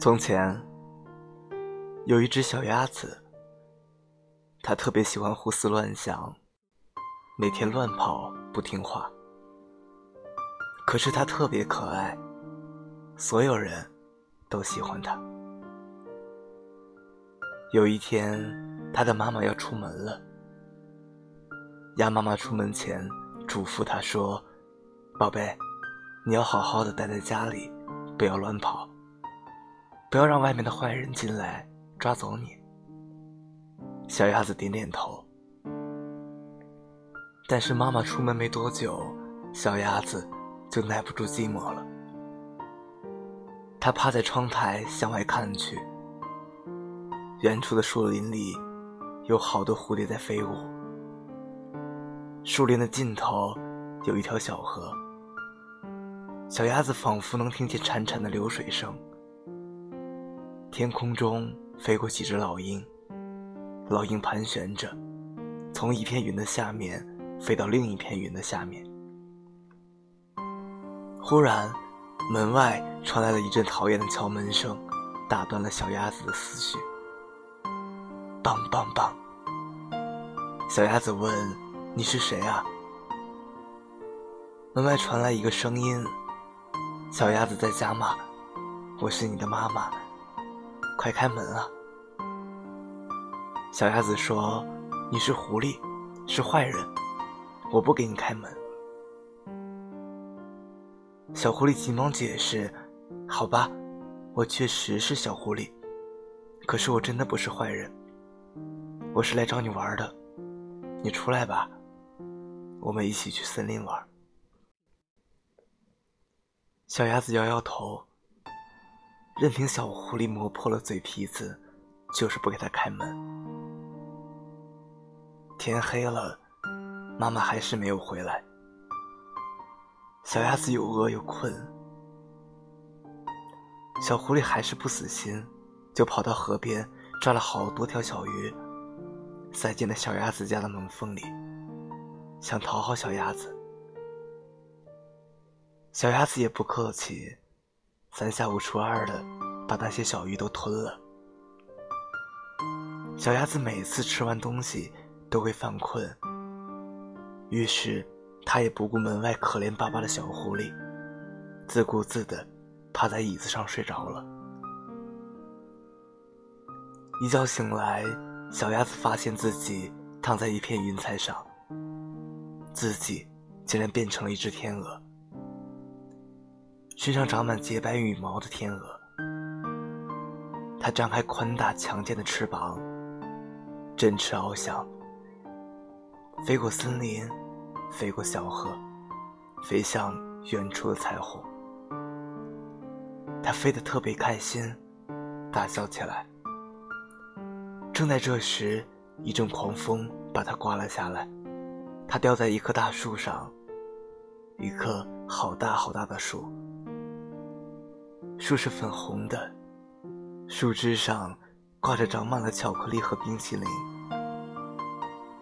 从前，有一只小鸭子，它特别喜欢胡思乱想，每天乱跑不听话。可是它特别可爱，所有人都喜欢它。有一天，它的妈妈要出门了，鸭妈妈出门前嘱咐它说：“宝贝，你要好好的待在家里，不要乱跑。”不要让外面的坏人进来抓走你。小鸭子点点头。但是妈妈出门没多久，小鸭子就耐不住寂寞了。它趴在窗台向外看去，远处的树林里有好多蝴蝶在飞舞。树林的尽头有一条小河，小鸭子仿佛能听见潺潺的流水声。天空中飞过几只老鹰，老鹰盘旋着，从一片云的下面飞到另一片云的下面。忽然，门外传来了一阵讨厌的敲门声，打断了小鸭子的思绪。梆梆梆！小鸭子问：“你是谁啊？”门外传来一个声音：“小鸭子在家吗？我是你的妈妈。”快开门啊！小鸭子说：“你是狐狸，是坏人，我不给你开门。”小狐狸急忙解释：“好吧，我确实是小狐狸，可是我真的不是坏人，我是来找你玩的。你出来吧，我们一起去森林玩。”小鸭子摇摇头。任凭小狐狸磨破了嘴皮子，就是不给他开门。天黑了，妈妈还是没有回来。小鸭子又饿又困，小狐狸还是不死心，就跑到河边抓了好多条小鱼，塞进了小鸭子家的门缝里，想讨好小鸭子。小鸭子也不客气。三下五除二的把那些小鱼都吞了。小鸭子每次吃完东西都会犯困，于是它也不顾门外可怜巴巴的小狐狸，自顾自的趴在椅子上睡着了。一觉醒来，小鸭子发现自己躺在一片云彩上，自己竟然变成了一只天鹅。身上长满洁白羽毛的天鹅，它张开宽大强健的翅膀，振翅翱翔，飞过森林，飞过小河，飞向远处的彩虹。它飞得特别开心，大笑起来。正在这时，一阵狂风把它刮了下来，它掉在一棵大树上，一棵好大好大的树。树是粉红的，树枝上挂着长满了巧克力和冰淇淋。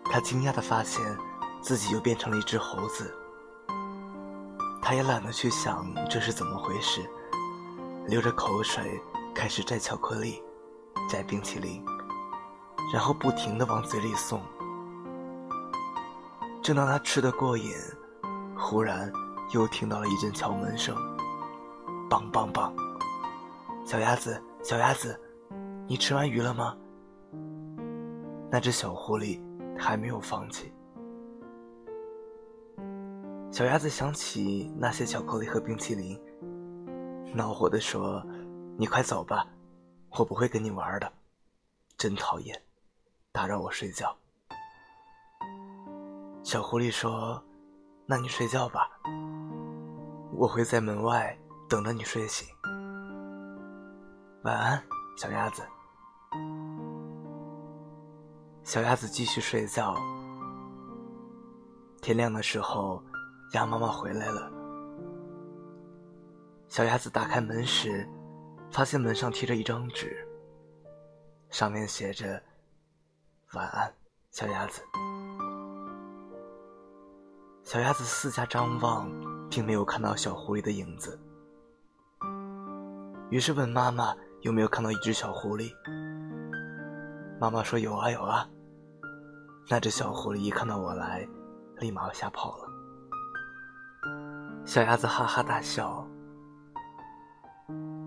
他惊讶地发现自己又变成了一只猴子。他也懒得去想这是怎么回事，流着口水开始摘巧克力，摘冰淇淋，然后不停地往嘴里送。正当他吃得过瘾，忽然又听到了一阵敲门声，梆梆梆。小鸭子，小鸭子，你吃完鱼了吗？那只小狐狸还没有放弃。小鸭子想起那些巧克力和冰淇淋，恼火地说：“你快走吧，我不会跟你玩的，真讨厌，打扰我睡觉。”小狐狸说：“那你睡觉吧，我会在门外等着你睡醒。晚安，小鸭子。”小鸭子继续睡觉。天亮的时候，鸭妈妈回来了。小鸭子打开门时，发现门上贴着一张纸，上面写着：“晚安，小鸭子。”小鸭子四下张望，并没有看到小狐狸的影子，于是问妈妈：“有没有看到一只小狐狸？”妈妈说：“有啊，有啊。”那只小狐狸一看到我来，立马吓跑了。小鸭子哈哈大笑，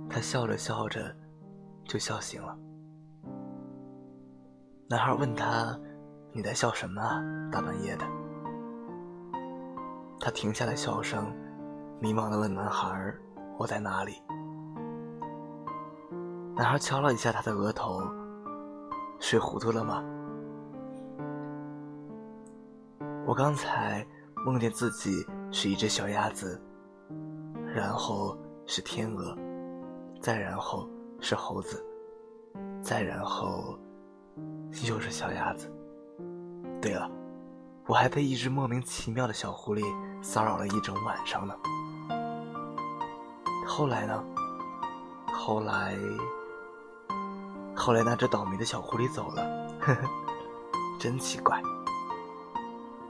它笑着笑着就笑醒了。男孩问他：“你在笑什么？大半夜的。”他停下了笑声，迷茫的问男孩：“我在哪里？”男孩敲了一下他的额头：“睡糊涂了吗？”我刚才梦见自己是一只小鸭子，然后是天鹅，再然后是猴子，再然后又是小鸭子。对了，我还被一只莫名其妙的小狐狸骚扰了一整晚上呢。后来呢？后来，后来那只倒霉的小狐狸走了，呵呵，真奇怪。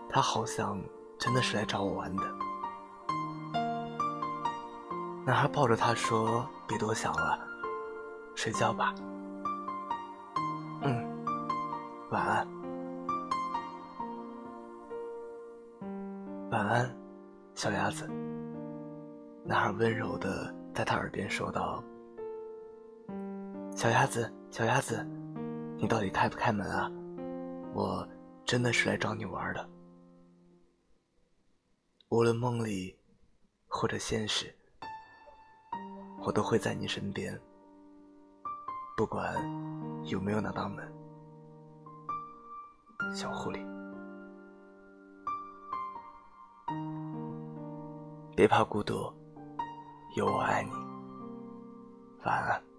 他好像真的是来找我玩的。男孩抱着他说：“别多想了，睡觉吧。”嗯，晚安，晚安，小鸭子。男孩温柔的在他耳边说道：“小鸭子，小鸭子，你到底开不开门啊？我真的是来找你玩的。”无论梦里或者现实，我都会在你身边，不管有没有那道门。小狐狸，别怕孤独，有我爱你。晚安。